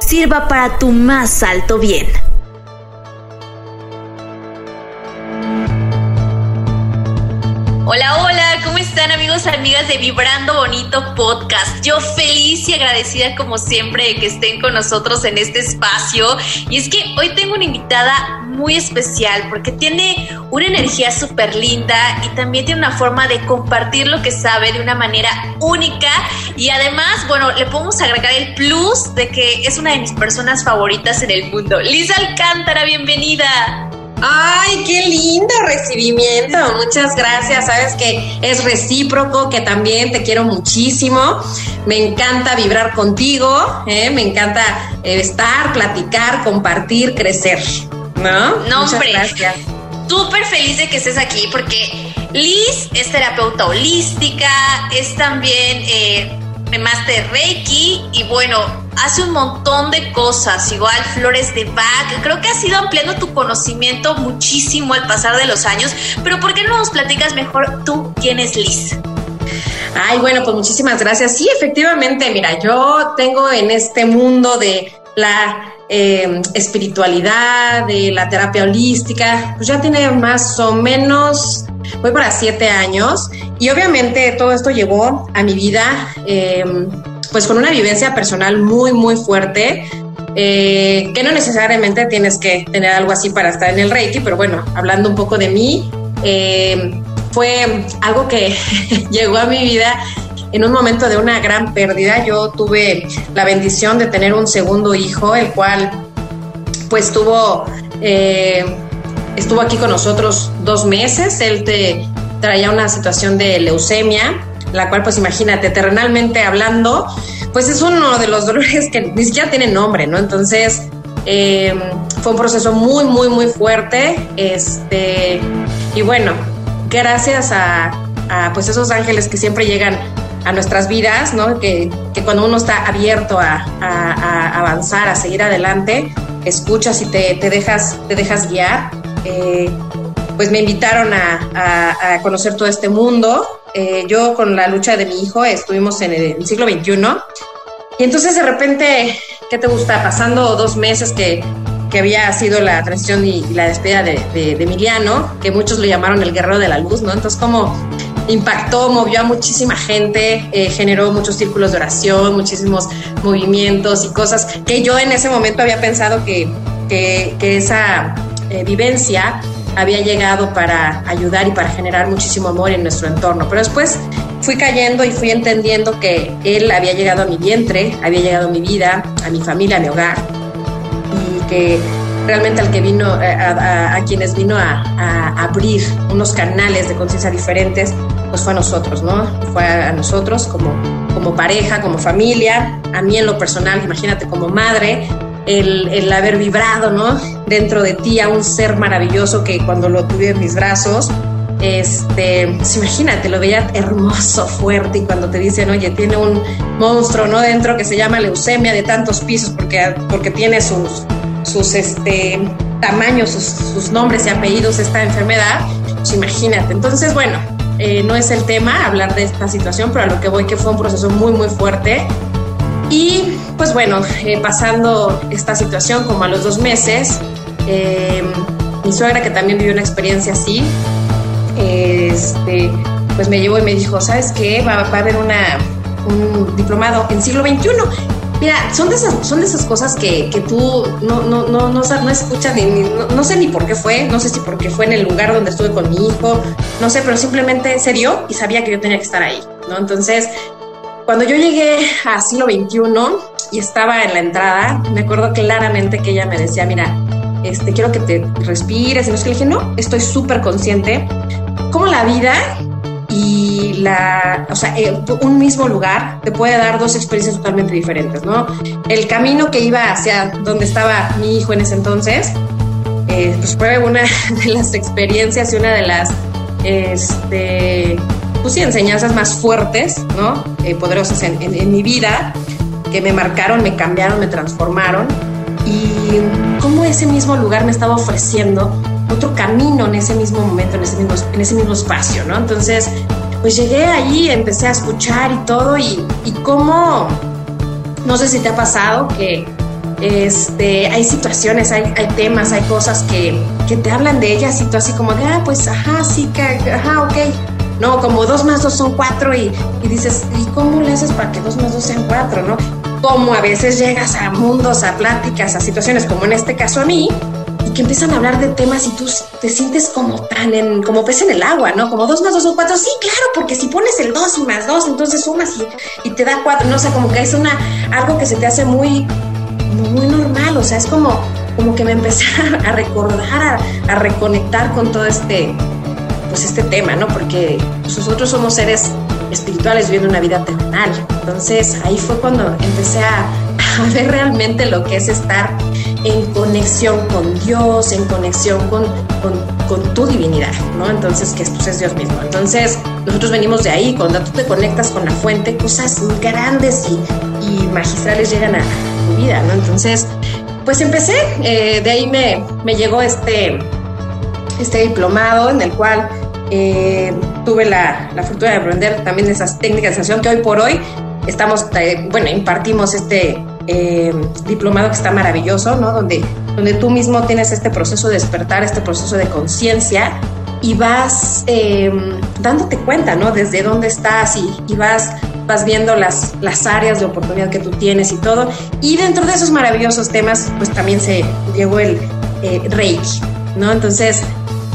sirva para tu más alto bien. Hola, hola, ¿cómo están amigos, amigas de Vibrando Bonito Podcast? Yo feliz y agradecida como siempre de que estén con nosotros en este espacio. Y es que hoy tengo una invitada muy especial porque tiene una energía súper linda y también tiene una forma de compartir lo que sabe de una manera única. Y además, bueno, le podemos agregar el plus de que es una de mis personas favoritas en el mundo. Lisa Alcántara, bienvenida. Ay, qué lindo recibimiento. Muchas gracias. Sabes que es recíproco, que también te quiero muchísimo. Me encanta vibrar contigo, ¿eh? me encanta eh, estar, platicar, compartir, crecer. ¿No? No, hombre. Gracias. Súper feliz de que estés aquí porque Liz es terapeuta holística, es también eh, Master Reiki y bueno, hace un montón de cosas, igual flores de Bach. Creo que has ido ampliando tu conocimiento muchísimo al pasar de los años, pero ¿por qué no nos platicas mejor tú quién es Liz? Ay, bueno, pues muchísimas gracias. Sí, efectivamente, mira, yo tengo en este mundo de la eh, espiritualidad, de la terapia holística, pues ya tiene más o menos, voy para siete años y obviamente todo esto llevó a mi vida eh, pues con una vivencia personal muy, muy fuerte. Eh, que no necesariamente tienes que tener algo así para estar en el Reiki, pero bueno, hablando un poco de mí, fue algo que llegó a mi vida en un momento de una gran pérdida. Yo tuve la bendición de tener un segundo hijo, el cual pues tuvo, eh, estuvo aquí con nosotros dos meses. Él te traía una situación de leucemia, la cual pues imagínate, terrenalmente hablando, pues es uno de los dolores que ni siquiera tiene nombre, ¿no? Entonces... Eh, fue un proceso muy, muy, muy fuerte. Este, y bueno, gracias a, a pues esos ángeles que siempre llegan a nuestras vidas, ¿no? Que, cuando uno está abierto a, avanzar, a seguir adelante, escuchas y te, dejas, te dejas guiar. Eh, pues me invitaron a, conocer todo este mundo. Eh, yo con la lucha de mi hijo estuvimos en el, siglo XXI. Y entonces de repente, ¿qué te gusta? Pasando dos meses que, había sido la transición y, la despedida de, Emiliano, que muchos lo llamaron el guerrero de la luz, ¿no? Entonces como impactó, movió a muchísima gente, eh, generó muchos círculos de oración, muchísimos movimientos y cosas que yo en ese momento había pensado que, que, esa eh, vivencia había llegado para ayudar y para generar muchísimo amor en nuestro entorno. Pero después fui cayendo y fui entendiendo que él había llegado a mi vientre, había llegado a mi vida, a mi familia, a mi hogar, y que realmente al que vino, eh, a, quienes vino a, a, abrir unos canales de conciencia diferentes, pues fue a nosotros, ¿no? Fue a, nosotros como, como pareja, como familia, a mí en lo personal, imagínate como madre, el, el, haber vibrado, ¿no? Dentro de ti a un ser maravilloso que cuando lo tuve en mis brazos, este, pues imagínate, lo veía hermoso, fuerte, y cuando te dicen, oye, tiene un monstruo, ¿no? Dentro que se llama leucemia de tantos pisos porque, porque tiene sus, sus este, tamaños, sus, sus nombres y apellidos esta enfermedad, pues imagínate. Entonces, bueno, eh, no es el tema hablar de esta situación, pero a lo que voy que fue un proceso muy, muy fuerte. Y pues bueno, eh, pasando esta situación como a los dos meses, eh, mi suegra que también vivió una experiencia así, este, pues me llevó y me dijo, ¿sabes qué? Va, a haber un diplomado en siglo XXI Mira, son de esas, son de esas cosas que, que tú no, no, no, no, no escuchas, ni, no, sé ni por qué fue, no sé si porque fue en el lugar donde estuve con mi hijo, no sé, pero simplemente se dio y sabía que yo tenía que estar ahí, ¿no? Entonces, cuando yo llegué a siglo XXI y estaba en la entrada, me acuerdo claramente que ella me decía, mira, este, quiero que te respires, y no es que le dije, no, estoy súper consciente, como la vida y la, o sea, un mismo lugar te puede dar dos experiencias totalmente diferentes, ¿no? El camino que iba hacia donde estaba mi hijo en ese entonces, eh, pues fue una de las experiencias y una de las, este, pues sí, enseñanzas más fuertes, ¿no? Eh, poderosas en, en mi vida, que me marcaron, me cambiaron, me transformaron y cómo ese mismo lugar me estaba ofreciendo otro camino en ese mismo momento, en ese mismo, en ese mismo espacio, ¿no? Entonces, pues llegué allí, empecé a escuchar y todo, y, y cómo, no sé si te ha pasado que este, hay situaciones, hay, temas, hay cosas que, que, te hablan de ellas y tú así como de, ah, pues, ajá, sí, que, ajá, ok. No, como dos más dos son cuatro y, y dices, ¿y cómo le haces para que dos más dos sean cuatro, no? Como a veces llegas a mundos, a pláticas, a situaciones como en este caso a mí, empiezan a hablar de temas y tú te sientes como tan en, como pez en el agua, ¿no? Como dos más dos son cuatro. Sí, claro, porque si pones el dos y más dos, entonces sumas y, y te da cuatro. No o sea, como que es una, algo que se te hace muy, muy normal. O sea, es como, como que me empecé a recordar, a, a reconectar con todo este, pues este tema, ¿no? Porque pues, nosotros somos seres espirituales viviendo una vida terrenal. Entonces ahí fue cuando empecé a, a ver realmente lo que es estar en conexión con Dios, en conexión con, con, tu divinidad, ¿no? Entonces, que pues, es Dios mismo. Entonces, nosotros venimos de ahí, cuando tú te conectas con la fuente, cosas grandes y, y magistrales llegan a, tu vida, ¿no? Entonces, pues empecé, eh, de ahí me, me llegó este, este diplomado en el cual eh, tuve la, la, fortuna de aprender también esas técnicas de sanación que hoy por hoy estamos, eh, bueno, impartimos este eh, diplomado que está maravilloso, ¿no? Donde, donde tú mismo tienes este proceso de despertar, este proceso de conciencia y vas eh, dándote cuenta, ¿no? Desde dónde estás y, y, vas, vas viendo las, las áreas de oportunidad que tú tienes y todo. Y dentro de esos maravillosos temas, pues también se llegó el eh, Reiki, ¿no? Entonces,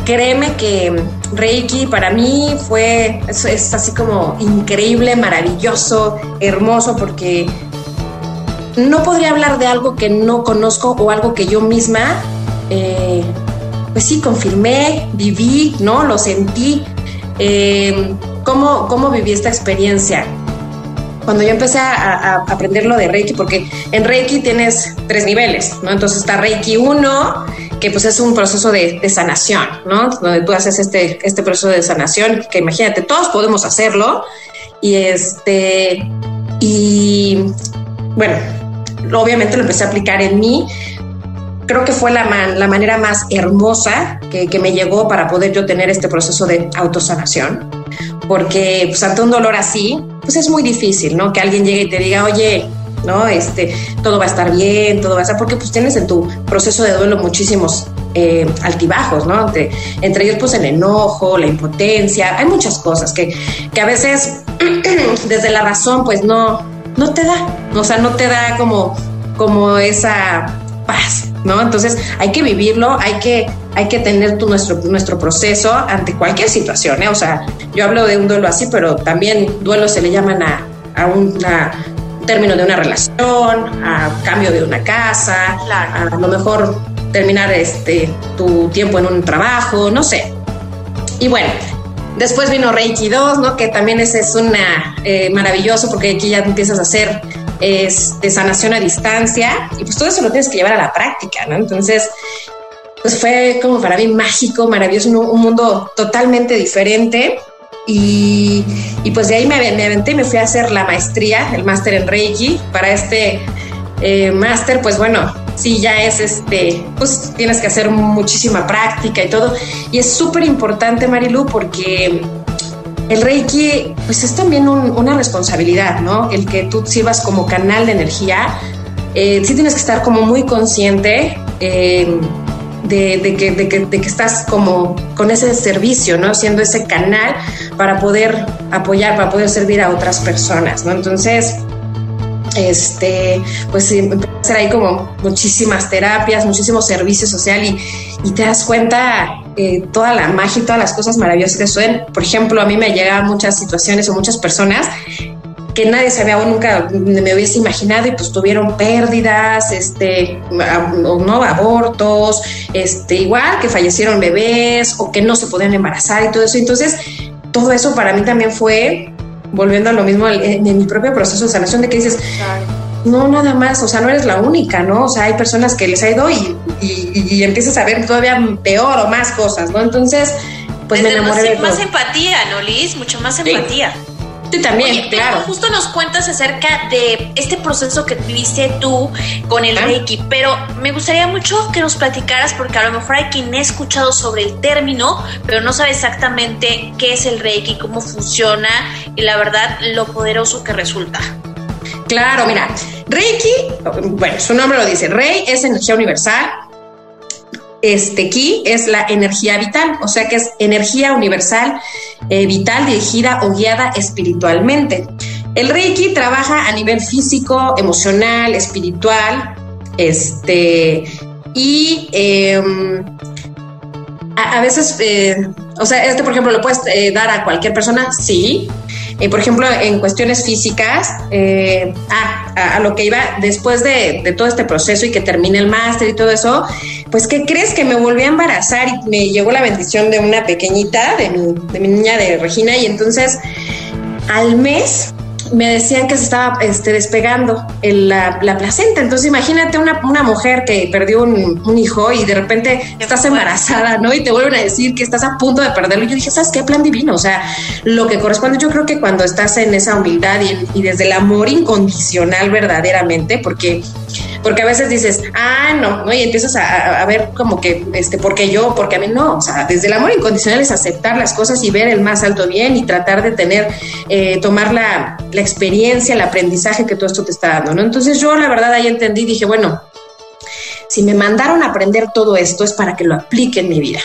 créeme que Reiki para mí fue, es, es así como increíble, maravilloso, hermoso, porque no podría hablar de algo que no conozco o algo que yo misma, eh, pues sí, confirmé, viví, ¿no? Lo sentí. Eh, ¿cómo, ¿Cómo viví esta experiencia? Cuando yo empecé a, a, aprender lo de Reiki, porque en Reiki tienes tres niveles, ¿no? Entonces está Reiki 1, que pues es un proceso de, de, sanación, ¿no? Donde tú haces este, este proceso de sanación, que imagínate, todos podemos hacerlo. Y este, y bueno, obviamente lo empecé a aplicar en mí. Creo que fue la, la manera más hermosa que, que, me llegó para poder yo tener este proceso de autosanación. Porque pues, ante un dolor así, pues es muy difícil, ¿no? Que alguien llegue y te diga, oye, ¿no? Este, todo va a estar bien, todo va a estar, porque pues tienes en tu proceso de duelo muchísimos eh, altibajos, ¿no? Entre, entre, ellos pues el enojo, la impotencia, hay muchas cosas que, que a veces desde la razón pues no, no te da, o sea, no te da como, como esa paz, ¿no? Entonces hay que vivirlo, hay que, hay que tener tu, nuestro, nuestro proceso ante cualquier situación, ¿eh? O sea, yo hablo de un duelo así, pero también duelo se le llaman a, a una término de una relación, a cambio de una casa, claro. a lo mejor terminar este tu tiempo en un trabajo, no sé. Y bueno, Después vino Reiki 2, ¿no? Que también ese es una eh, maravilloso porque aquí ya empiezas a hacer sanación a distancia y pues todo eso lo tienes que llevar a la práctica, ¿no? Entonces, pues fue como para mí mágico, maravilloso, un, un mundo totalmente diferente. Y, y, pues de ahí me, me aventé y me fui a hacer la maestría, el máster en Reiki. Para este eh, máster, pues bueno, sí ya es este, pues tienes que hacer muchísima práctica y todo. Y es súper importante, Marilu, porque el Reiki, pues es también un, una responsabilidad, ¿no? El que tú sirvas como canal de energía. Eh, sí tienes que estar como muy consciente eh, de, de, que, de, que, de, que, estás como con ese servicio, ¿no? Siendo ese canal para poder apoyar, para poder servir a otras personas, ¿no? Entonces, este, pues hacer ahí como muchísimas terapias, muchísimo servicio social y, y te das cuenta eh, toda la magia y todas las cosas maravillosas que suelen. Por ejemplo, a mí me llegan muchas situaciones o muchas personas que nadie se había nunca me hubiese imaginado y pues tuvieron pérdidas, este, no abortos, este, igual que fallecieron bebés o que no se podían embarazar y todo eso. Entonces, todo eso para mí también fue, volviendo a lo mismo, en, mi propio proceso de sanación, de que dices, no, nada más, o sea, no eres la única, ¿no? O sea, hay personas que les ha ido y, y, empiezas a ver todavía peor o más cosas, ¿no? Entonces, pues me enamoré más, de Más empatía, ¿no, Liz? Mucho más empatía. Sí, también, claro. Justo nos cuentas acerca de este proceso que viviste tú con el Reiki, pero me gustaría mucho que nos platicaras, porque a lo mejor hay quien ha escuchado sobre el término, pero no sabe exactamente qué es el Reiki, cómo funciona y la verdad lo poderoso que resulta. Claro, mira, Reiki, bueno, su nombre lo dice, Rei es energía universal, este ki es la energía vital, o sea que es energía universal, eh, vital, dirigida o guiada espiritualmente. El Reiki trabaja a nivel físico, emocional, espiritual, este, y em, a, veces, eh, o sea, este por ejemplo lo puedes eh, dar a cualquier persona, sí, por ejemplo, en cuestiones físicas, ah, a, lo que iba después de, todo este proceso y que termine el máster y todo eso, pues ¿qué crees que me volví a embarazar y me llegó la bendición de una pequeña, de mi, de mi niña de Regina y entonces al mes me decían que se estaba este, despegando la, placenta. Entonces imagínate una, mujer que perdió un, hijo y de repente estás embarazada, ¿no? Y te vuelven a decir que estás a punto de perderlo. Y yo dije, ¿sabes qué? Plan divino. O sea, lo que corresponde, yo creo que cuando estás en esa humildad y, y desde el amor incondicional verdaderamente, porque porque a veces dices, ah, no, ¿no? Y empiezas a, ver como que, este, porque yo, porque a mí no, o sea, desde el amor incondicional es aceptar las cosas y ver el más alto bien y tratar de tener, eh, tomar la, la experiencia, el aprendizaje que todo esto te está dando, ¿no? Entonces yo la verdad ahí entendí, dije, bueno, si me mandaron a aprender todo esto es para que lo aplique en mi vida.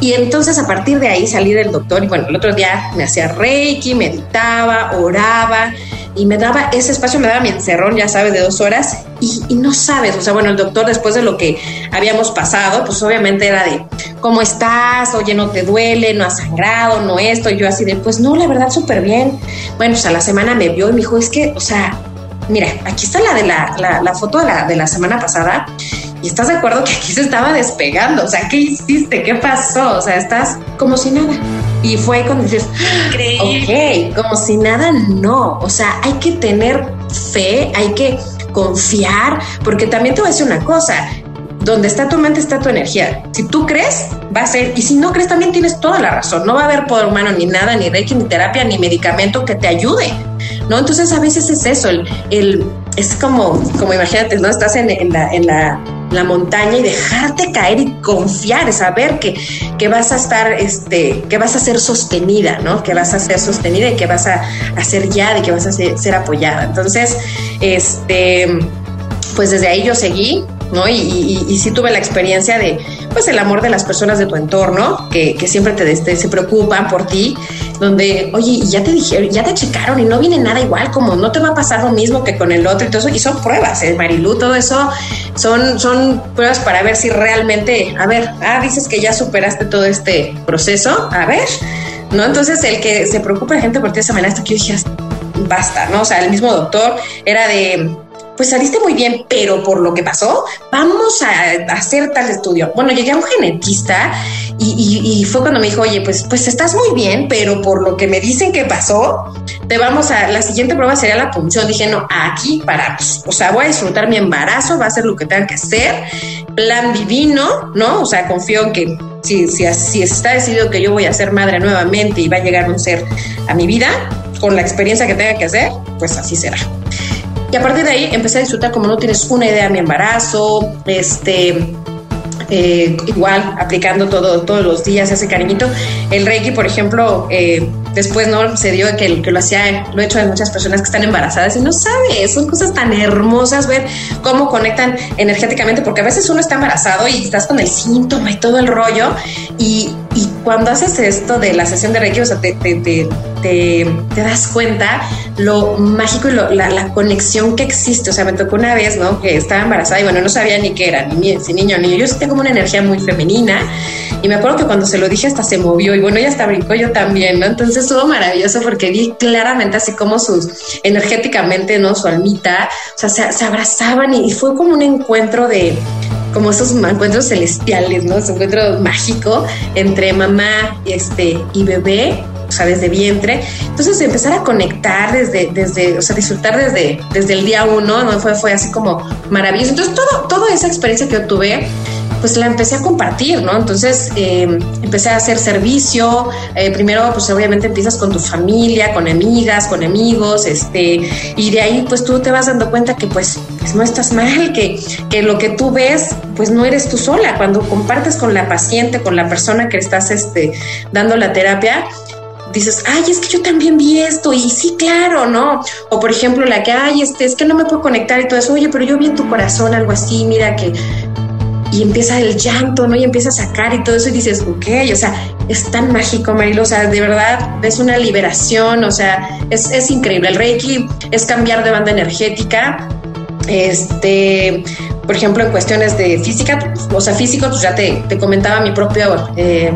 Y entonces a partir de ahí salí del doctor y bueno, el otro día me hacía reiki, meditaba, oraba y me daba ese espacio, me daba mi encerrón, ya sabes, de dos horas y, no sabes, o sea, bueno, el doctor después de lo que habíamos pasado, pues obviamente era de, ¿cómo estás? Oye, no te duele, no has sangrado, no esto, y yo así de, pues no, la verdad, súper bien. Bueno, pues a la semana me vio y me dijo, es que, o sea, mira, aquí está la de la, la, foto de la, de la semana pasada y estás de acuerdo que aquí se estaba despegando, o sea, ¿qué hiciste? ¿Qué pasó? O sea, estás como si nada. Y fue cuando dices, ok, como si nada, no. O sea, hay que tener fe, hay que confiar, porque también te voy a decir una cosa, donde está tu mente está tu energía. Si tú crees, va a ser, y si no crees, también tienes toda la razón. No va a haber poder humano ni nada, ni reiki, ni terapia, ni medicamento que te ayude. ¿No? Entonces a veces es eso, el, el es como, como imagínate, ¿no? Estás en, la, en la montaña y dejarte caer y confiar, saber que, que vas a estar, este, que vas a ser sostenida, ¿no? Que vas a ser sostenida y que vas a, ser ya, de que vas a ser, ser, apoyada. Entonces, este, pues desde ahí yo seguí, ¿no? Y, y, sí tuve la experiencia de, pues, el amor de las personas de tu entorno, que, siempre te, se preocupan por ti, donde, oye, ya te dijeron, ya te checaron y no viene nada igual, como no te va a pasar lo mismo que con el otro y todo eso, y son pruebas, ¿eh, Marilú? Todo eso son, son pruebas para ver si realmente, a ver, ah, dices que ya superaste todo este proceso, a ver, ¿no? Entonces, el que se preocupa la gente por ti de esa manera, que yo dije, basta, ¿no? O sea, el mismo doctor era de pues saliste muy bien, pero por lo que pasó, vamos a hacer tal estudio. Bueno, llegué a un genetista y, fue cuando me dijo, oye, pues, pues estás muy bien, pero por lo que me dicen que pasó, te vamos a, la siguiente prueba sería la punción. Dije, no, aquí paramos. O sea, voy a disfrutar mi embarazo, va a ser lo que tenga que hacer, plan divino, ¿no? O sea, confío en que si, si, si está decidido que yo voy a ser madre nuevamente y va a llegar un ser a mi vida, con la experiencia que tenga que hacer, pues así será. Y a partir de ahí empecé a disfrutar como no tienes una idea de mi embarazo, este, eh, igual aplicando todo, todos los días ese cariñito. El Reiki, por ejemplo, eh, después no se dio que, que lo hacía, lo he hecho de muchas personas que están embarazadas y no sabes, son cosas tan hermosas ver cómo conectan energéticamente, porque a veces uno está embarazado y estás con el síntoma y todo el rollo y, y cuando haces esto de la sesión de Reiki, o sea, te, te, te, das cuenta lo mágico y la, conexión que existe. O sea, me tocó una vez, ¿no? Que estaba embarazada y bueno, no sabía ni qué era, ni si niño ni niño. Yo tengo una energía muy femenina y me acuerdo que cuando se lo dije hasta se movió y bueno, ella hasta brincó yo también, ¿no? Entonces estuvo maravilloso porque vi claramente así como sus, energéticamente, ¿no? Su almita, o sea, se, abrazaban y, fue como un encuentro de, como esos encuentros celestiales, ¿no? Ese encuentro mágico entre mamá este, y bebé o sea, desde vientre. Entonces empezar a conectar desde, desde, o sea, disfrutar desde, desde el día uno, ¿no? Fue, fue así como maravilloso. Entonces todo, toda esa experiencia que obtuve, pues la empecé a compartir, ¿no? Entonces em, empecé a hacer servicio. Eh, primero, pues obviamente empiezas con tu familia, con amigas, con amigos, este, y de ahí pues tú te vas dando cuenta que pues, pues no estás mal, que, que lo que tú ves, pues no eres tú sola. Cuando compartes con la paciente, con la persona que estás este, dando la terapia, dices, ay, es que yo también vi esto y sí, claro, ¿no? O por ejemplo, la que, ay, este, es que no me puedo conectar y todo eso, oye, pero yo vi en tu corazón algo así, mira que y empieza el llanto, ¿no? Y empieza a sacar y todo eso y dices, ok, o sea, es tan mágico, Marilo, o sea, de verdad es una liberación, o sea, es, es increíble. El Reiki es cambiar de banda energética, este, por ejemplo, en cuestiones de física, o sea, físico, pues ya te, te comentaba mi propio eh,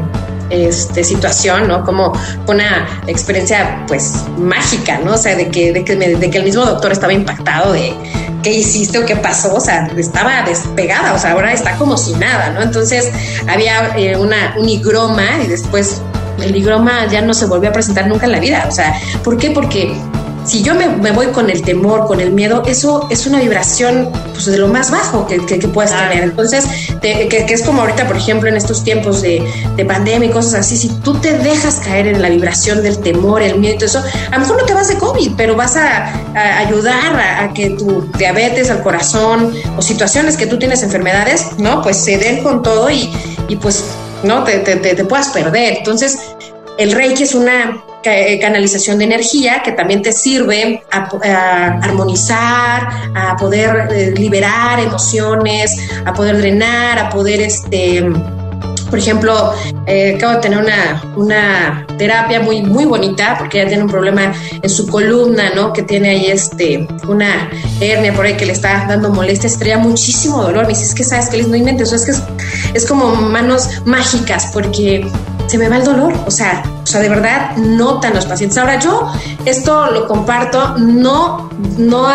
este, situación, ¿no? Como una experiencia, pues, mágica, ¿no? O sea, de que, de que, de que el mismo doctor estaba impactado de qué hiciste o qué pasó, o sea, estaba despegada, o sea, ahora está como si nada, ¿no? Entonces había eh, una, un higroma y después el higroma ya no se volvió a presentar nunca en la vida, o sea, ¿por qué? Porque si yo me, voy con el temor, con el miedo, eso es una vibración pues, de lo más bajo que, que, puedes tener. Entonces, que, es como ahorita, por ejemplo, en estos tiempos de, de, pandemia y cosas así, si tú te dejas caer en la vibración del temor, el miedo y todo eso, a lo mejor no te vas de COVID, pero vas a, ayudar a, que tu diabetes, al corazón o situaciones que tú tienes enfermedades, ¿no? Pues se den con todo y, y pues, ¿no? Te, te, te puedas perder. Entonces, el Reiki es una canalización de energía que también te sirve a, armonizar, a poder eh, liberar emociones, a poder drenar, a poder este por ejemplo, eh, acabo de tener una, una, terapia muy, muy bonita porque ella tiene un problema en su columna, ¿no? Que tiene ahí este, una hernia por ahí que le está dando molestias, traía muchísimo dolor. Me dice, es que sabes que les no inventes, es que es como manos mágicas porque se me va el dolor. O sea, o sea, de verdad notan los pacientes. Ahora yo esto lo comparto no, no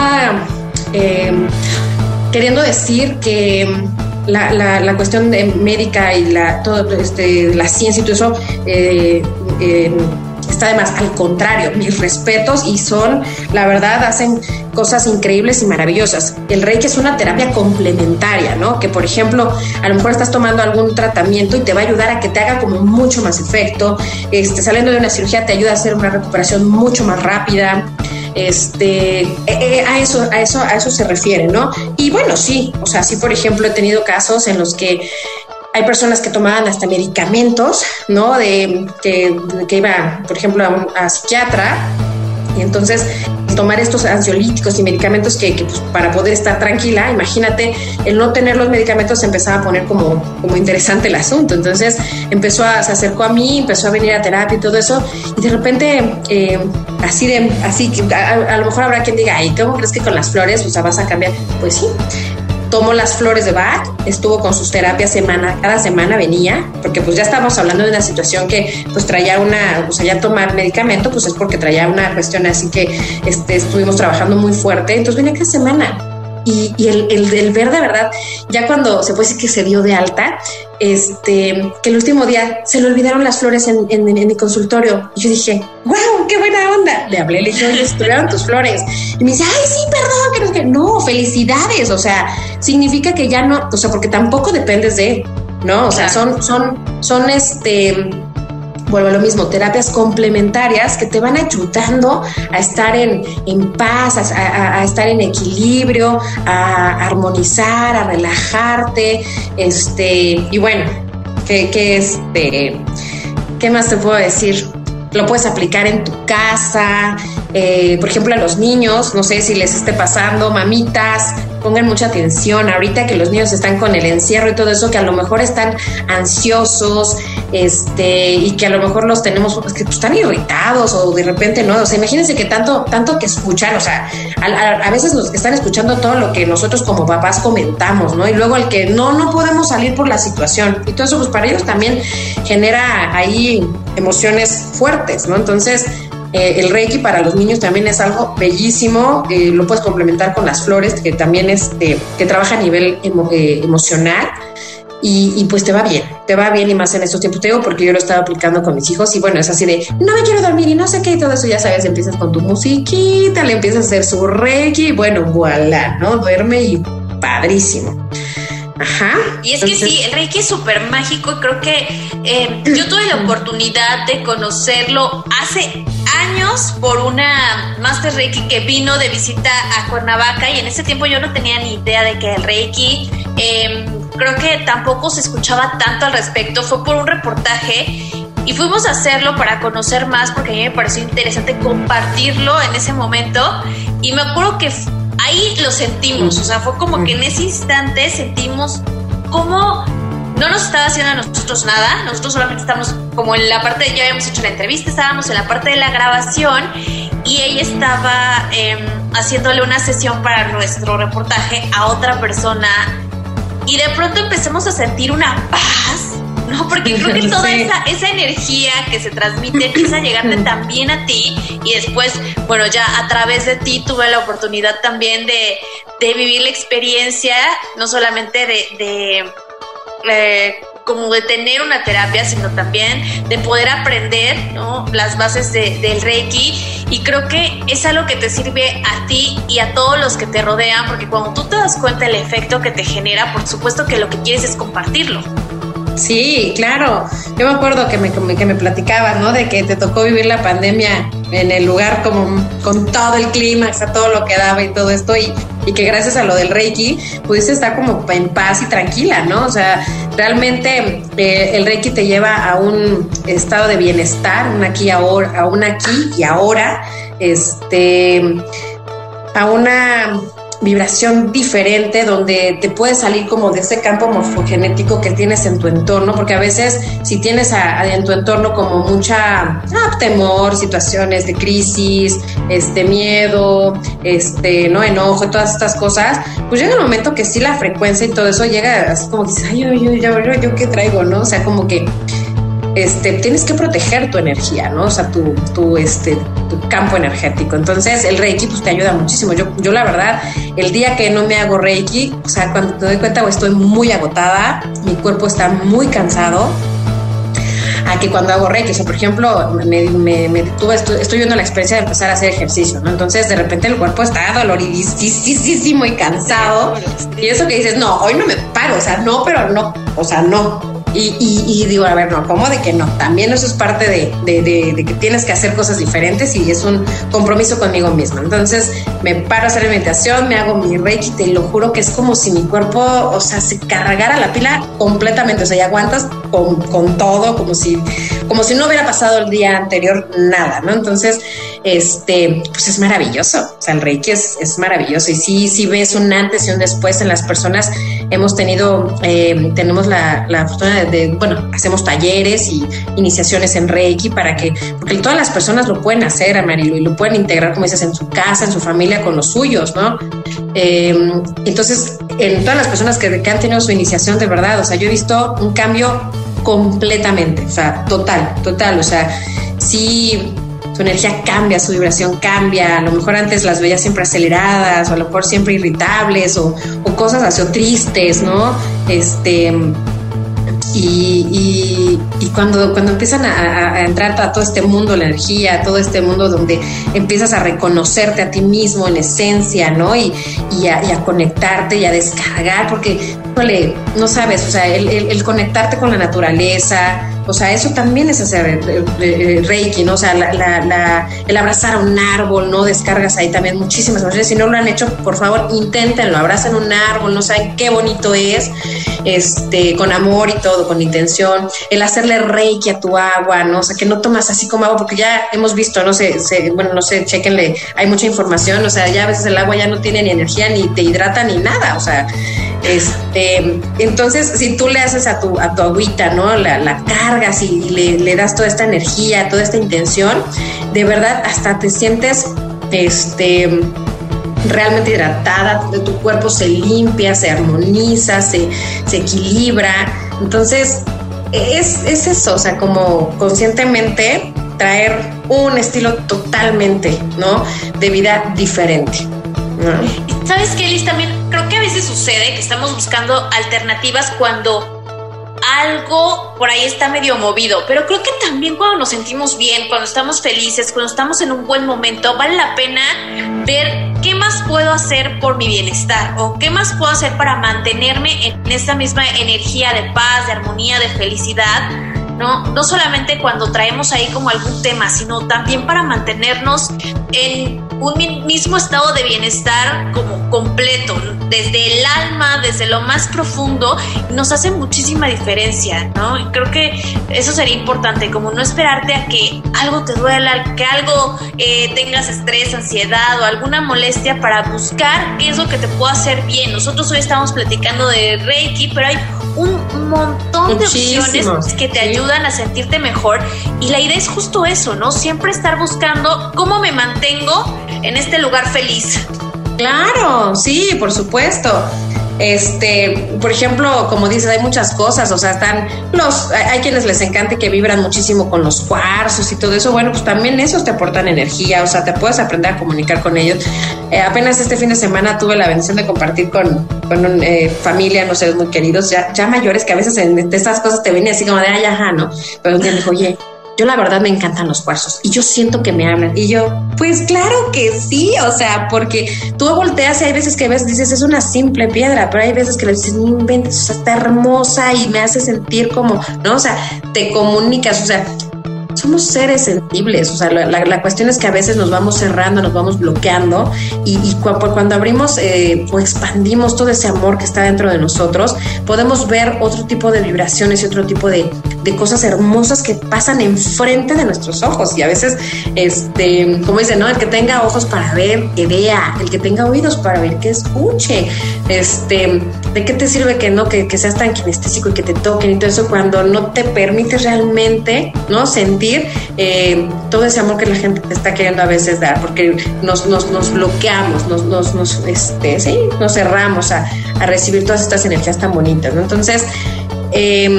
eh, queriendo decir que la, la, cuestión de médica y la, todo, este, la ciencia y todo eso eh, eh, está de más. Al contrario, mis respetos y son, la verdad, hacen cosas increíbles y maravillosas. El Reiki es una terapia complementaria, ¿no? Que por ejemplo, a lo mejor estás tomando algún tratamiento y te va a ayudar a que te haga como mucho más efecto. Este, saliendo de una cirugía te ayuda a hacer una recuperación mucho más rápida. Este, eh, eh, a eso, a eso, a eso se refiere, ¿no? Y bueno, sí, o sea, sí, por ejemplo, he tenido casos en los que hay personas que tomaban hasta medicamentos, ¿no? De que, que iba, por ejemplo, a, un, a psiquiatra y entonces tomar estos ansiolíticos y medicamentos que, pues, para poder estar tranquila, imagínate, el no tener los medicamentos se empezaba a poner como, como interesante el asunto. Entonces empezó a, se acercó a mí, empezó a venir a terapia y todo eso, y de repente, eh, así de, así, a, a, lo mejor habrá quien diga, ay, ¿cómo crees que con las flores, o sea, vas a cambiar? Pues sí, tomó las flores de Bach, estuvo con sus terapias semana, cada semana venía, porque pues ya estábamos hablando de una situación que pues traía una, o sea, ya tomar medicamento, pues es porque traía una cuestión así que este, estuvimos trabajando muy fuerte, entonces venía cada semana y, el, el, ver de verdad, ya cuando se puede decir que se dio de alta, este, que el último día se le olvidaron las flores en, en, mi consultorio. Y yo dije, wow, qué buena onda. Le hablé, le dije, oye, estuvieron tus flores. Y me dice, ay, sí, perdón, que no, que no, felicidades. O sea, significa que ya no, o sea, porque tampoco dependes de él, ¿no? O sea, son, son, son este vuelvo a lo mismo, terapias complementarias que te van ayudando a estar en, en paz, a, estar en equilibrio, a armonizar, a relajarte, este, y bueno, que, este, ¿qué más te puedo decir? Lo puedes aplicar en tu casa, eh, por ejemplo, a los niños, no sé si les esté pasando, mamitas, pongan mucha atención ahorita que los niños están con el encierro y todo eso, que a lo mejor están ansiosos, este, y que a lo mejor los tenemos, que pues, están irritados o de repente no, o sea, imagínense que tanto, tanto que escuchar, o sea, a, veces los que están escuchando todo lo que nosotros como papás comentamos, ¿no? Y luego el que no, no podemos salir por la situación, y todo eso, pues para ellos también genera ahí emociones fuertes, ¿no? Entonces, eh, el Reiki para los niños también es algo bellísimo, eh, lo puedes complementar con las flores, que también es que trabaja a nivel eh, emocional. y, pues te va bien, te va bien y más en estos tiempos. Te digo porque yo lo estaba aplicando con mis hijos y bueno, es así de no me quiero dormir y no sé qué y todo eso, ya sabes, empiezas con tu musiquita, le empiezas a hacer su reiki y bueno, voilà, ¿no? Duerme y padrísimo. Ajá. Y es que sí, el Reiki es súper mágico y creo que eh, yo tuve la oportunidad de conocerlo hace años por una Master Reiki que vino de visita a Cuernavaca y en ese tiempo yo no tenía ni idea de que el Reiki, em, creo que tampoco se escuchaba tanto al respecto, fue por un reportaje y fuimos a hacerlo para conocer más porque a mí me pareció interesante compartirlo en ese momento y me acuerdo que ahí lo sentimos, o sea, fue como que en ese instante sentimos cómo no nos estaba haciendo a nosotros nada, nosotros solamente estamos como en la parte, ya habíamos hecho la entrevista, estábamos en la parte de la grabación y ella estaba em, haciéndole una sesión para nuestro reportaje a otra persona. Y de pronto empecemos a sentir una paz ¿no? Porque creo que toda esa, esa energía que se transmite empieza a llegarte también a ti y después, bueno, ya a través de ti tuve la oportunidad también de, vivir la experiencia, no solamente de, eh, como de tener una terapia, sino también de poder aprender las bases del Reiki. Y creo que es algo que te sirve a ti y a todos los que te rodean, porque cuando tú te das cuenta del efecto que te genera, por supuesto que lo que quieres es compartirlo. Sí, claro. Yo me acuerdo que me, que me platicabas, ¿no? De que te tocó vivir la pandemia en el lugar como con todo el clímax, a todo lo que daba y todo esto, y, y que gracias a lo del Reiki pudiste estar como en paz y tranquila, ¿no? O sea, realmente eh, el Reiki te lleva a un estado de bienestar, un aquí ahora, a un aquí y ahora, este, a una vibración diferente donde te puedes salir como de ese campo morfogenético que tienes en tu entorno, porque a veces si tienes en tu entorno como mucha ah, temor, situaciones de crisis, este miedo, este no enojo, todas estas cosas, pues llega el momento que sí la frecuencia y todo eso llega así como que dices, ay, yo, yo, yo, yo, qué traigo, ¿no? O sea, como que este, tienes que proteger tu energía, ¿no? O sea, tu, tu, este, tu campo energético. Entonces, el Reiki pues, te ayuda muchísimo. Yo, yo, la verdad, el día que no me hago Reiki, o sea, cuando te doy cuenta, estoy muy agotada, mi cuerpo está muy cansado. A que cuando hago Reiki, o sea, por ejemplo, me, me, me estoy, estoy, viendo la experiencia de empezar a hacer ejercicio, ¿no? Entonces, de repente el cuerpo está doloridísimo y cansado. Y eso que dices, no, hoy no me paro, o sea, no, pero no, o sea, no y, digo, a ver, no, ¿cómo de que no? También eso es parte de, que tienes que hacer cosas diferentes y es un compromiso conmigo misma. Entonces me paro a hacer la meditación, me hago mi reiki, te lo juro que es como si mi cuerpo, o sea, se cargara la pila completamente, o sea, y aguantas con, con todo, como si, como si no hubiera pasado el día anterior nada, ¿no? Entonces, este, pues es maravilloso, o sea, el reiki es, es maravilloso y sí, sí ves un antes y un después en las personas. Hemos tenido, eh, tenemos la, la fortuna de bueno, hacemos talleres y iniciaciones en Reiki para que, porque todas las personas lo pueden hacer, Marilu, y lo pueden integrar, como dices, en su casa, en su familia, con los suyos, ¿no? Em, entonces, en todas las personas que, que han tenido su iniciación, de verdad, o sea, yo he visto un cambio completamente, o sea, total, total, o sea, sí su energía cambia, su vibración cambia. A lo mejor antes las veía siempre aceleradas, o a lo mejor siempre irritables, o, o cosas así, o tristes, ¿no? Este, y, cuando, cuando empiezan a, entrar a todo este mundo, la energía, todo este mundo donde empiezas a reconocerte a ti mismo en esencia, ¿no? Y, a, conectarte y a descargar, porque, no sabes, o sea, el conectarte con la naturaleza, o sea, eso también es hacer Reiki, ¿no? O sea, el abrazar a un árbol, ¿no? Descargas ahí también muchísimas emociones. Si no lo han hecho, por favor, inténtenlo. Abracen un árbol, no saben qué bonito es, este, con amor y todo, con intención. El hacerle Reiki a tu agua, ¿no? O sea, que no tomas así como agua, porque ya hemos visto, no sé, bueno, no sé, chequenle, hay mucha información, o sea, ya a veces el agua ya no tiene ni energía, ni te hidrata, ni nada, o sea, este, entonces, si tú le haces a tu, a tu agüita, ¿no? La, la cargas y, le, das toda esta energía, toda esta intención, de verdad hasta te sientes, este, realmente hidratada, tu cuerpo se limpia, se armoniza, se, se equilibra. Entonces, es, es, eso, o sea, como conscientemente traer un estilo totalmente, ¿no? De vida diferente. ¿Sabes qué, Liz? También creo que a veces sucede que estamos buscando alternativas cuando algo por ahí está medio movido, pero creo que también cuando nos sentimos bien, cuando estamos felices, cuando estamos en un buen momento, vale la pena ver qué más puedo hacer por mi bienestar o qué más puedo hacer para mantenerme en esta misma energía de paz, de armonía, de felicidad ¿no? No solamente cuando traemos ahí como algún tema, sino también para mantenernos en un mismo estado de bienestar como completo, desde el alma, desde lo más profundo, nos hace muchísima diferencia, ¿no? Y creo que eso sería importante, como no esperarte a que algo te duela, que algo eh, tengas estrés, ansiedad o alguna molestia para buscar qué es lo que te pueda hacer bien. Nosotros hoy estamos platicando de Reiki, pero hay un montón de opciones que te ayudan a sentirte mejor y la idea es justo eso, ¿no? Siempre estar buscando cómo me mantengo en este lugar feliz. Claro, sí, por supuesto. Este, por ejemplo, como dices, hay muchas cosas, o sea, están los, hay quienes les encanta que vibran muchísimo con los cuarzos y todo eso, bueno, pues también esos te aportan energía, o sea, te puedes aprender a comunicar con ellos. Eh, apenas este fin de semana tuve la bendición de compartir con, con eh, familia, no sé, muy queridos, ya, ya mayores, que a veces en, estas cosas te vienen así como de, ay, ajá, ¿no? Pero un día me dijo, oye, yo la verdad me encantan los cuarzos y yo siento que me hablan. Y yo, pues claro que sí, o sea, porque tú volteas y hay veces que ves, dices, es una simple piedra, pero hay veces que le dices, inventes, está hermosa y me hace sentir como, ¿no? O sea, te comunicas, o sea, somos seres sensibles, o sea, la, cuestión es que a veces nos vamos cerrando, nos vamos bloqueando y, cuando abrimos eh, o expandimos todo ese amor que está dentro de nosotros, podemos ver otro tipo de vibraciones y otro tipo de, cosas hermosas que pasan enfrente de nuestros ojos y a veces, este, como dicen, ¿no? El que tenga ojos para ver, que vea, el que tenga oídos para ver, que escuche, este, ¿de qué te sirve que no, que, que seas tan kinestésico y que te toquen y todo eso cuando no te permite realmente, ¿no? Sentir eh, todo ese amor que la gente te está queriendo a veces dar, porque nos, nos, bloqueamos, nos, nos, este, sí, nos cerramos a, a, recibir todas estas energías tan bonitas. Entonces, em,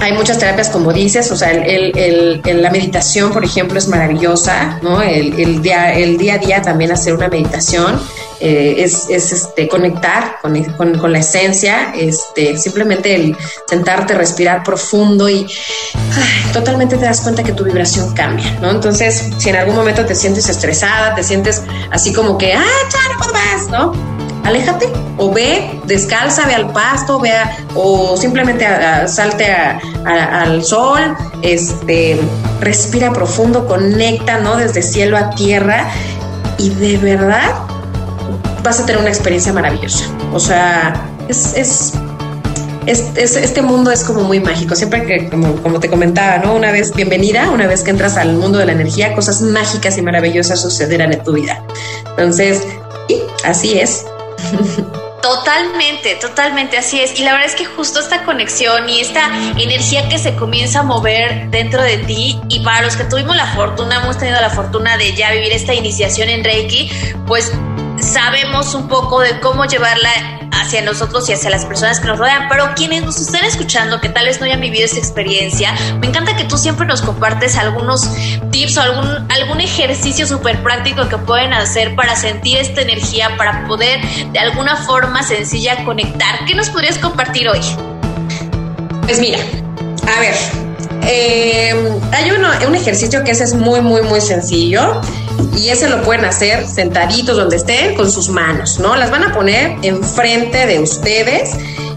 hay muchas terapias, como dices, o sea, el, el, la meditación, por ejemplo, es maravillosa, ¿no? El, día, el a día también hacer una meditación eh, es, es, este, conectar con, con, la esencia, este, simplemente el sentarte, respirar profundo y totalmente te das cuenta que tu vibración cambia, ¿no? Entonces, si en algún momento te sientes estresada, te sientes así como que, ah, ya no más, ¿no? Aléjate o ve, descalza, ve al pasto, vea o simplemente salte al sol, este, respira profundo, conecta, ¿no? Desde cielo a tierra y de verdad vas a tener una experiencia maravillosa. O sea, es, es este mundo es como muy mágico. Siempre que, como, como, te comentaba, ¿no? Una vez bienvenida, una vez que entras al mundo de la energía, cosas mágicas y maravillosas sucederán en tu vida. Entonces, y así es. Totalmente, totalmente, así es. Y la verdad es que justo esta conexión y esta energía que se comienza a mover dentro de ti, y para los que tuvimos la fortuna, hemos tenido la fortuna de ya vivir esta iniciación en Reiki, pues sabemos un poco de cómo llevarla hacia nosotros y hacia las personas que nos rodean, pero quienes nos están escuchando que tal vez no hayan vivido esta experiencia, me encanta que tú siempre nos compartes algunos tips o algún, algún ejercicio súper práctico que pueden hacer para sentir esta energía, para poder de alguna forma sencilla conectar. ¿Qué nos podrías compartir hoy? Pues mira, a ver, eh, hay uno, un ejercicio que ese es muy, muy, muy sencillo y ese lo pueden hacer sentaditos donde estén con sus manos, ¿no? Las van a poner enfrente de ustedes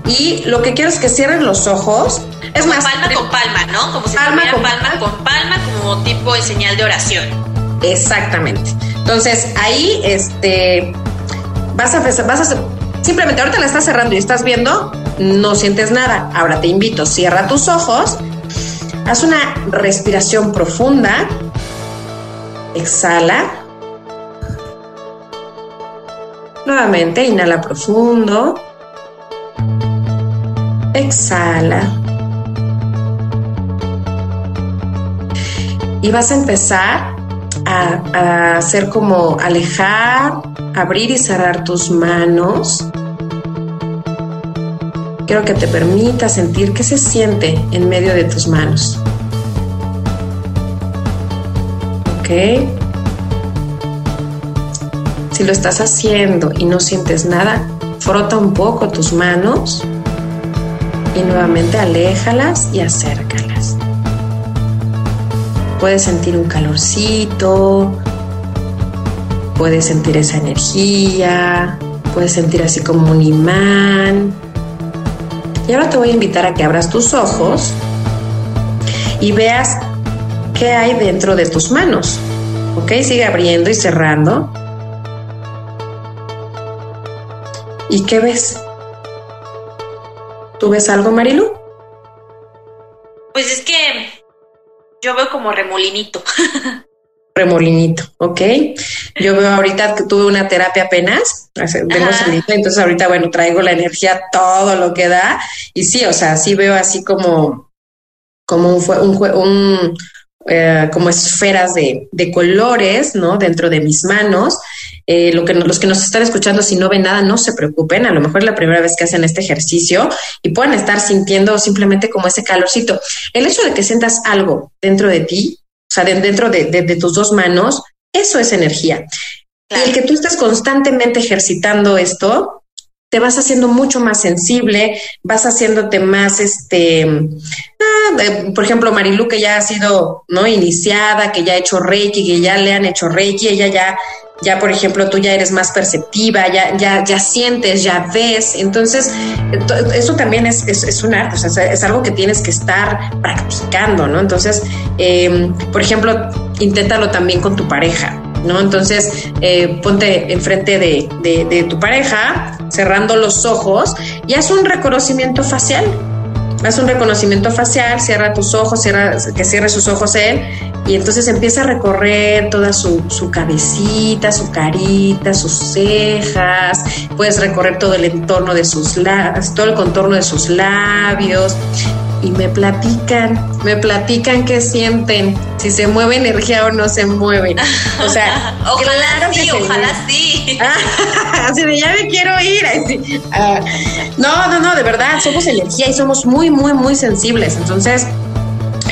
y lo que quiero es que cierren los ojos. Es más, palma con palma, ¿no? Como si palma, con palma con palma como tipo de señal de oración. Exactamente. Entonces, ahí este vas a vas a simplemente ahorita la estás cerrando y estás viendo, no sientes nada. Ahora te invito, cierra tus ojos. Haz una respiración profunda Exhala. Nuevamente, inhala profundo. Exhala. Y vas a empezar a, hacer como alejar, abrir y cerrar tus manos. Quiero que te permita sentir qué se siente en medio de tus manos. Si lo estás haciendo y no sientes nada, frota un poco tus manos Y nuevamente aléjalas y acércalas. Puedes sentir un calorcito, puedes sentir esa energía, puedes sentir así como un imán. Y ahora te voy a invitar a que abras tus ojos y veas qué hay dentro de tus manos. ¿Ok? Sigue abriendo y cerrando. ¿Y qué ves? ¿Tú ves algo, Marilu? Pues es que yo veo como remolinito. remolinito, ¿ok? Yo veo ahorita que tuve una terapia apenas, vengo entonces ahorita, bueno, traigo la energía, todo lo que da, y sí, o sea, sí veo así como, como un, un, un eh, como esferas de, de, colores, ¿no? Dentro de mis manos. Eh, lo que, los que nos están escuchando, si no ven nada, no se preocupen. A lo mejor es la primera vez que hacen este ejercicio y pueden estar sintiendo simplemente como ese calorcito. El hecho de que sientas algo dentro de ti, o sea, dentro de, de, tus dos manos, eso es energía. Y el que tú estés constantemente ejercitando esto, te vas haciendo mucho más sensible, vas haciéndote más, este, ah, por ejemplo, Marilu, que ya ha sido, ¿no? Iniciada, que ya ha hecho Reiki, que ya le han hecho Reiki, ella ya ya por ejemplo tú ya eres más perceptiva, ya, ya, ya sientes, ya ves, entonces eso también es, es, un arte, es algo que tienes que estar practicando, ¿no? Entonces, em, por ejemplo, inténtalo también con tu pareja. ¿No? Entonces, eh, ponte enfrente de, de, tu pareja, cerrando los ojos y haz un reconocimiento facial. Haz un reconocimiento facial, cierra tus ojos, cierra, que cierre sus ojos él, y entonces empieza a recorrer toda su, su cabecita, su carita, sus cejas, puedes recorrer todo el entorno de sus labios, todo el contorno de sus labios, y me platican, me platican qué sienten, si se mueve energía o no se mueve. O sea, ojalá sí, ojalá sí. así de ya me quiero ir. Ah, no, no, no, de verdad, somos energía y somos muy, muy, muy sensibles. Entonces,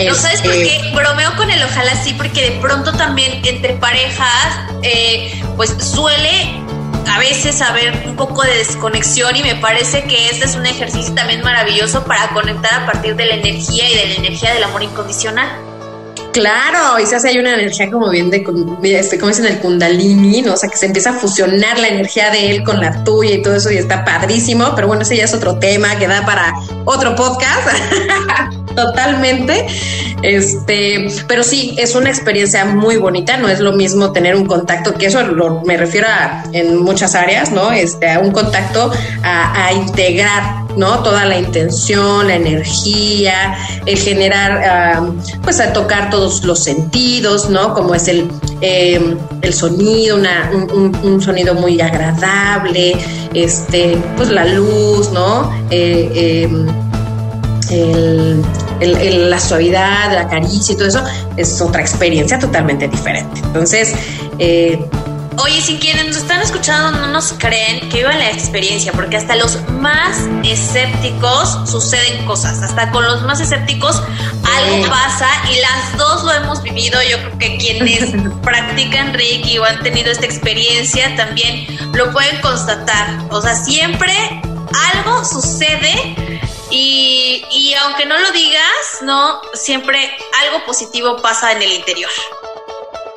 ¿No sabes por qué? Este, Bromeo con el ojalá sí, porque de pronto también entre parejas, eh, pues suele a veces haber un poco de desconexión y me parece que este es un ejercicio también maravilloso para conectar a partir de la energía y de la energía del amor incondicional. Claro, y se hace hay una energía como bien de, este, como dicen el kundalini, ¿no? O sea, que se empieza a fusionar la energía de él con la tuya y todo eso y está padrísimo, pero bueno, ese ya es otro tema que da para otro podcast. Totalmente. Este, pero sí, es una experiencia muy bonita, no es lo mismo tener un contacto, que eso me refiero a en muchas áreas, ¿no? Este, a un contacto a, integrar, ¿no? Toda la intención, la energía, el generar, pues a tocar todos los sentidos, ¿no? Como es el, em, el sonido, una, un, sonido muy agradable, este, pues la luz, ¿no? Eh, em, el la suavidad, la caricia y todo eso es otra experiencia totalmente diferente. Entonces, eh, Oye, si quienes nos están escuchando no nos creen que vivan la experiencia, porque hasta los más escépticos suceden cosas, hasta con los más escépticos algo pasa y las dos lo hemos vivido. Yo creo que quienes practican Reiki o han tenido esta experiencia también lo pueden constatar. O sea, siempre algo sucede y, y aunque no lo digas, no, siempre algo positivo pasa en el interior.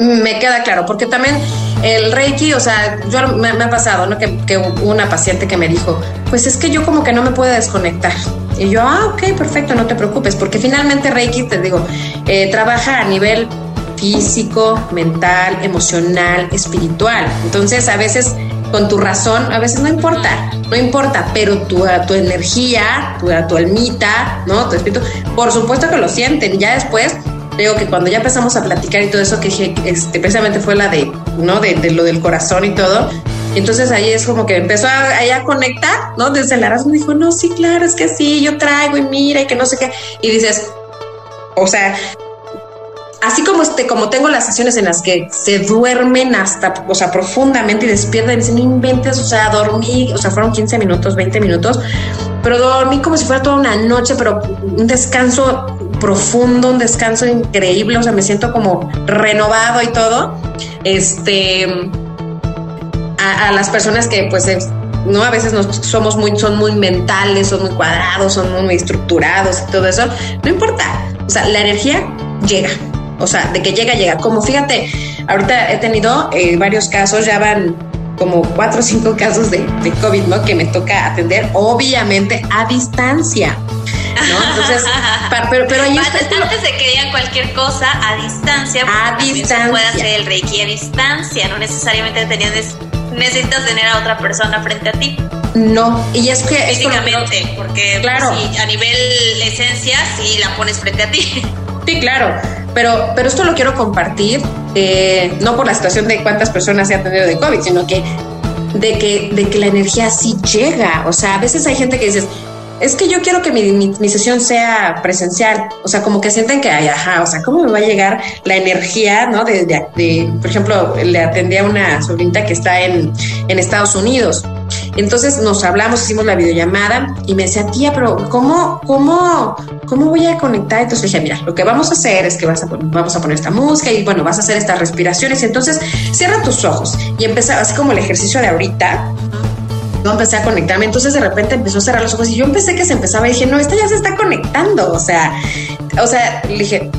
Me queda claro, porque también el Reiki, o sea, yo me, ha pasado, ¿no? Que, una paciente que me dijo, pues es que yo como que no me puedo desconectar. Y yo, ah, ok, perfecto, no te preocupes, porque finalmente Reiki, te digo, eh, trabaja a nivel físico, mental, emocional, espiritual. Entonces, a veces con tu razón, a veces no importa, no importa, pero tu, tu energía, tu, tu almita, ¿no? Tu espíritu, por supuesto que lo sienten. Ya después, digo que cuando ya empezamos a platicar y todo eso, que este, precisamente fue la de, ¿no? De, lo del corazón y todo. Entonces ahí es como que empezó a, conectar, ¿no? Desde la razón dijo, no, sí, claro, es que sí, yo traigo y mira y que no sé qué. Y dices, o sea, así como este, como tengo las sesiones en las que se duermen hasta, o sea, profundamente y despiertan y dicen, no inventes, o sea, dormí, o sea, fueron 15 minutos, 20 minutos, pero dormí como si fuera toda una noche, pero un descanso profundo, un descanso increíble, o sea, me siento como renovado y todo. Este, a, las personas que pues ¿no? A veces nos, somos muy, son muy mentales, son muy cuadrados, son muy estructurados y todo eso. No importa. O sea, la energía llega. O sea, de que llega, llega. Como fíjate, ahorita he tenido eh, varios casos, ya van como cuatro o cinco casos de, de COVID, ¿no? Que me toca atender, obviamente, a distancia. ¿no? Entonces, pero, pero ahí antes, antes de que digan cualquier cosa, a distancia, a distancia. Se puede hacer el reiki a distancia, no necesariamente necesitas tener a otra persona frente a ti. No, y es que físicamente, porque pues, claro. a nivel esencia sí la pones frente a ti. Sí, claro, pero, pero esto lo quiero compartir, eh, no por la situación de cuántas personas se han tenido de COVID, sino que de que, de que la energía sí llega. O sea, a veces hay gente que dices, es que yo quiero que mi, mi, sesión sea presencial. O sea, como que sienten que, ay, ajá, o sea, ¿cómo me va a llegar la energía, no? De, por ejemplo, le atendí a una sobrinita que está en, en Estados Unidos. Entonces nos hablamos, hicimos la videollamada y me decía, tía, pero ¿cómo, cómo, cómo voy a conectar? Entonces le dije, mira, lo que vamos a hacer es que vas a, vamos a poner esta música y bueno, vas a hacer estas respiraciones. Entonces cierra tus ojos y empieza así como el ejercicio de ahorita yo empecé a conectarme, entonces de repente empezó a cerrar los ojos y yo empecé que se empezaba y dije, no, esta ya se está conectando, o sea, o sea, le dije,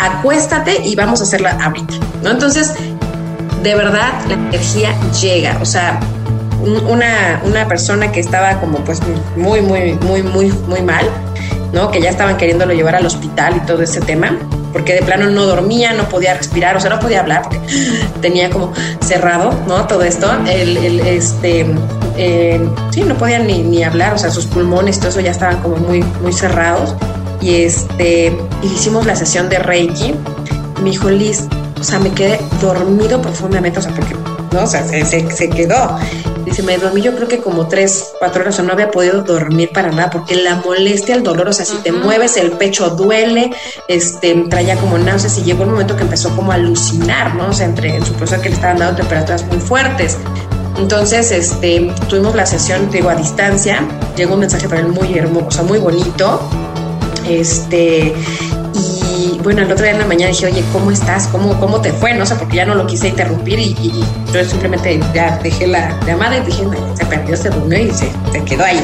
acuéstate y vamos a hacerla ahorita, ¿no? Entonces, de verdad, la energía llega, o sea, una, una persona que estaba como pues muy, muy, muy, muy, muy mal, ¿no? Que ya estaban queriéndolo llevar al hospital y todo ese tema, porque de plano no dormía, no podía respirar, o sea, no podía hablar porque tenía como cerrado, ¿no? Todo esto, el, el este, eh, sí, no podían ni, ni, hablar, o sea, sus pulmones, todo eso ya estaban como muy, muy cerrados. Y este, hicimos la sesión de Reiki. Me dijo, Liz, o sea, me quedé dormido profundamente, o sea, porque, ¿no? O sea, se, se, quedó. Dice, me dormí yo creo que como tres, cuatro horas, o sea, no había podido dormir para nada, porque la molestia, el dolor, o sea, si te mueves, el pecho duele, este, traía como náuseas y llegó un momento que empezó como a alucinar, ¿no? O sea, entre, en su proceso que le estaban dando temperaturas muy fuertes. Entonces, este, tuvimos la sesión, digo, a distancia. Llegó un mensaje para él muy hermoso, muy bonito. Este, bueno, el otro día en la mañana dije, oye, ¿cómo estás? ¿Cómo, cómo te fue? No sé, porque ya no lo quise interrumpir y, yo simplemente ya dejé la llamada y dije, se perdió, se durmió y se, quedó ahí.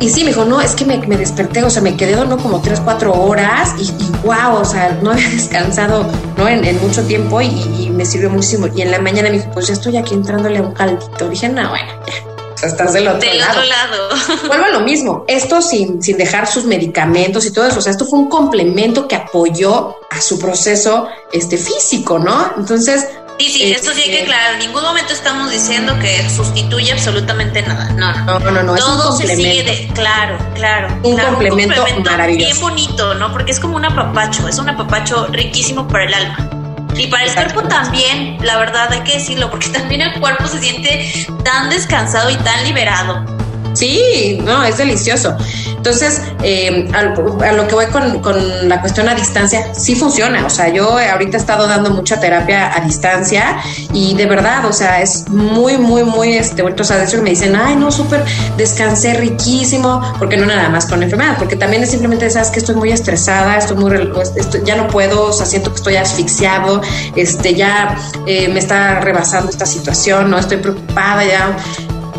Y sí, me dijo, no, es que me, me desperté, o sea, me quedé ¿no? como tres, cuatro horas y, y wow, o sea, no había descansado ¿no? En, en mucho tiempo y, me sirvió muchísimo. Y en la mañana me dijo, pues ya estoy aquí entrándole a un caldito. Dije, no, bueno, ya. Sea, estás del otro del lado. Otro lado. Vuelvo a lo mismo. Esto sin, sin dejar sus medicamentos y todo eso. O sea, esto fue un complemento que apoyó a su proceso este, físico, ¿no? Entonces, Sí, sí, eso sí hay que este, aclarar. En ningún momento estamos diciendo que sustituye absolutamente nada. No, no, no. no, Todo se sigue de. Claro, claro. Un, complemento, maravilloso. Bien bonito, ¿no? Porque es como un apapacho. Es un apapacho riquísimo para el alma. Y para el cuerpo también, la verdad hay que decirlo, porque también el cuerpo se siente tan descansado y tan liberado. Sí, no, es delicioso. Entonces, eh, a, lo que voy con, la cuestión a distancia, sí funciona. O sea, yo ahorita he estado dando mucha terapia a distancia y de verdad, o sea, es muy, muy, muy este. O sea, de hecho me dicen, ay, no, súper descansé riquísimo, porque no nada más con enfermedad, porque también es simplemente, sabes que estoy muy estresada, estoy muy, ya no puedo, o sea, siento que estoy asfixiado, este, ya eh, me está rebasando esta situación, no estoy preocupada ya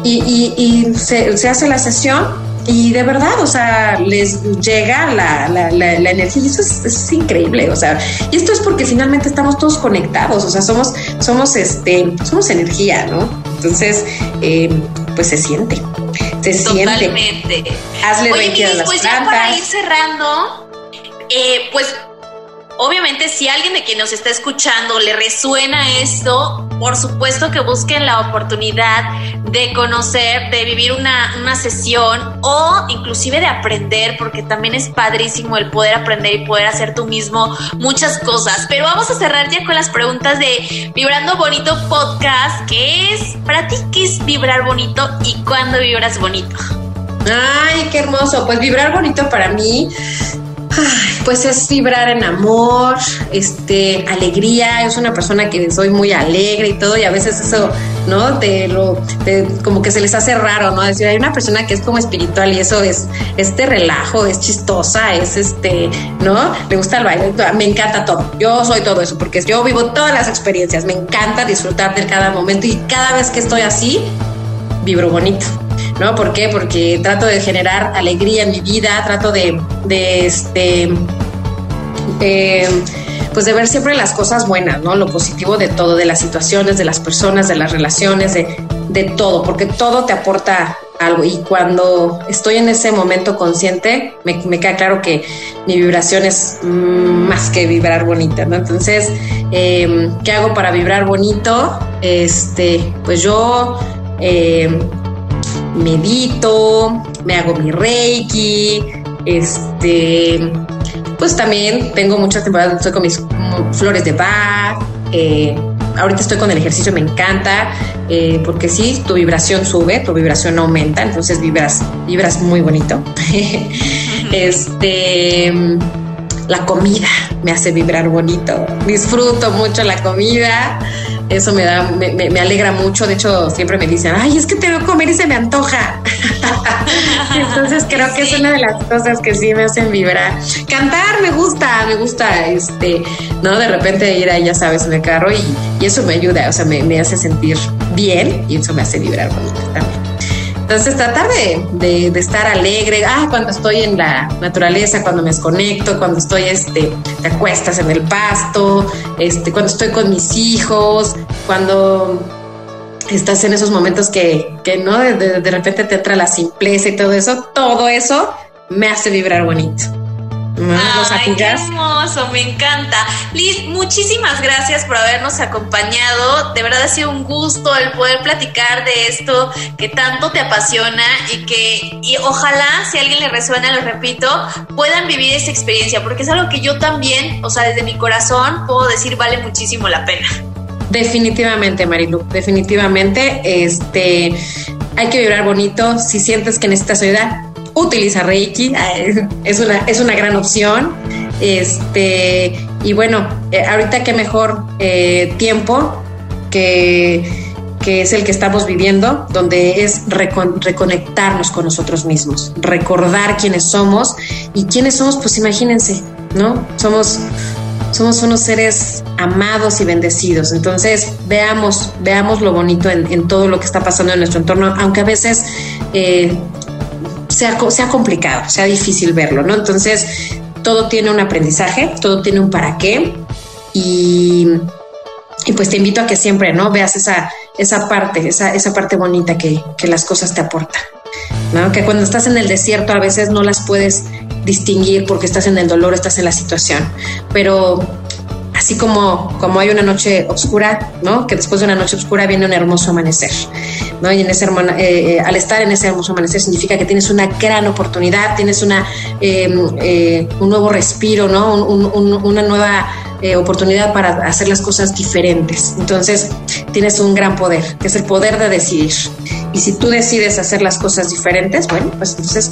y, y, se, se, hace la sesión y de verdad, o sea, les llega la, la, la, energía y eso es, increíble, o sea, y esto es porque finalmente estamos todos conectados, o sea, somos, somos, este, somos energía, ¿no? Entonces, eh, pues se siente, se siente. Totalmente. Hazle Oye, a las pues ya para ir cerrando, eh, pues Obviamente, si alguien de quien nos está escuchando le resuena esto, por supuesto que busquen la oportunidad de conocer, de vivir una, una, sesión o inclusive de aprender, porque también es padrísimo el poder aprender y poder hacer tú mismo muchas cosas. Pero vamos a cerrar ya con las preguntas de Vibrando Bonito Podcast, que es, para ti, ¿qué es vibrar bonito y cuándo vibras bonito? Ay, qué hermoso. Pues vibrar bonito para mí pues es vibrar en amor, este, alegría. Es una persona que soy muy alegre y todo, y a veces eso, ¿no? Te lo, como que se les hace raro, ¿no? Decir, hay una persona que es como espiritual y eso es este relajo, es chistosa, es este, ¿no? Le gusta el baile, me encanta todo. Yo soy todo eso porque yo vivo todas las experiencias, me encanta disfrutar de cada momento y cada vez que estoy así, vibro bonito. ¿No? ¿Por qué? Porque trato de generar alegría en mi vida, trato de, este, pues de ver siempre las cosas buenas, ¿no? Lo positivo de todo, de las situaciones, de las personas, de las relaciones, de, de todo, porque todo te aporta algo. Y cuando estoy en ese momento consciente, me, queda claro que mi vibración es más que vibrar bonita, ¿no? Entonces, em, ¿qué hago para vibrar bonito? Este, pues yo em, medito, me hago mi reiki, este, pues también tengo muchas temporadas, estoy con mis flores de Bach, eh, ahorita estoy con el ejercicio, me encanta, eh, porque sí, tu vibración sube, tu vibración aumenta, entonces vibras, vibras muy bonito. este, la comida me hace vibrar bonito, disfruto mucho la comida eso me da, me, me, alegra mucho. De hecho, siempre me dicen, ay, es que tengo que comer y se me antoja. Entonces creo que es una de las cosas que sí me hacen vibrar. Cantar me gusta, me gusta, este, ¿no? De repente ir ahí, ya sabes, en el carro y, y eso me ayuda, o sea, me, me, hace sentir bien y eso me hace vibrar bonito también. Entonces, tratar de, de, estar alegre, ah, cuando estoy en la naturaleza, cuando me desconecto, cuando estoy, este, te acuestas en el pasto, este, cuando estoy con mis hijos, cuando estás en esos momentos que, que no, de, de repente te entra la simpleza y todo eso, todo eso me hace vibrar bonito. Ay, qué hermoso, me encanta. Liz, muchísimas gracias por habernos acompañado. De verdad ha sido un gusto el poder platicar de esto que tanto te apasiona y que y ojalá si a alguien le resuena, lo repito, puedan vivir esa experiencia, porque es algo que yo también, o sea, desde mi corazón puedo decir vale muchísimo la pena. Definitivamente, Marilu, definitivamente, este, hay que vibrar bonito. Si sientes que necesitas ayuda, utiliza Reiki, es una, es una gran opción. Este, y bueno, eh, ahorita qué mejor eh, tiempo que, que, es el que estamos viviendo, donde es reconectarnos con nosotros mismos, recordar quiénes somos y quiénes somos, pues imagínense, ¿no? Somos, somos unos seres amados y bendecidos. Entonces, veamos, veamos lo bonito en, todo lo que está pasando en nuestro entorno, aunque a veces eh, sea, sea complicado, sea difícil verlo, ¿no? Entonces, todo tiene un aprendizaje, todo tiene un para qué y, y pues te invito a que siempre, ¿no? Veas esa, esa parte, esa, esa parte bonita que, que las cosas te aportan, ¿no? Que cuando estás en el desierto a veces no las puedes distinguir porque estás en el dolor, estás en la situación, pero así como, como hay una noche oscura, ¿no? Que después de una noche oscura viene un hermoso amanecer, ¿no? Y en ese, eh, eh, al estar en ese hermoso amanecer significa que tienes una gran oportunidad, tienes una, em, eh, un nuevo respiro, ¿no? una nueva oportunidad para hacer las cosas diferentes. Entonces, tienes un gran poder, que es el poder de decidir. Y si tú decides hacer las cosas diferentes, bueno, pues entonces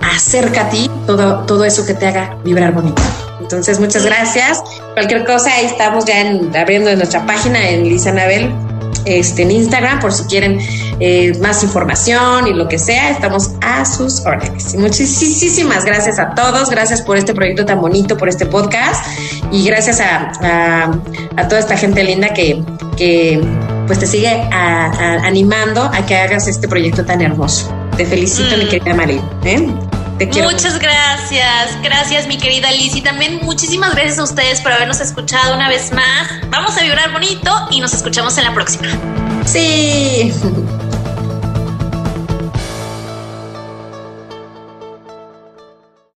acerca a ti todo, todo eso que te haga vibrar bonito. Entonces, muchas gracias. Cualquier cosa, ahí estamos ya en, abriendo nuestra página en Lisa Anabel este, en Instagram por si quieren eh, más información y lo que sea, estamos a sus órdenes. Muchísimas gracias a todos, gracias por este proyecto tan bonito, por este podcast y gracias a, a, toda esta gente linda que, que pues te sigue animando a que hagas este proyecto tan hermoso. Te felicito, mi mm. querida María. ¿eh? Muchas gracias, gracias mi querida Liz y también muchísimas gracias a ustedes por habernos escuchado una vez más. Vamos a vibrar bonito y nos escuchamos en la próxima. Sí.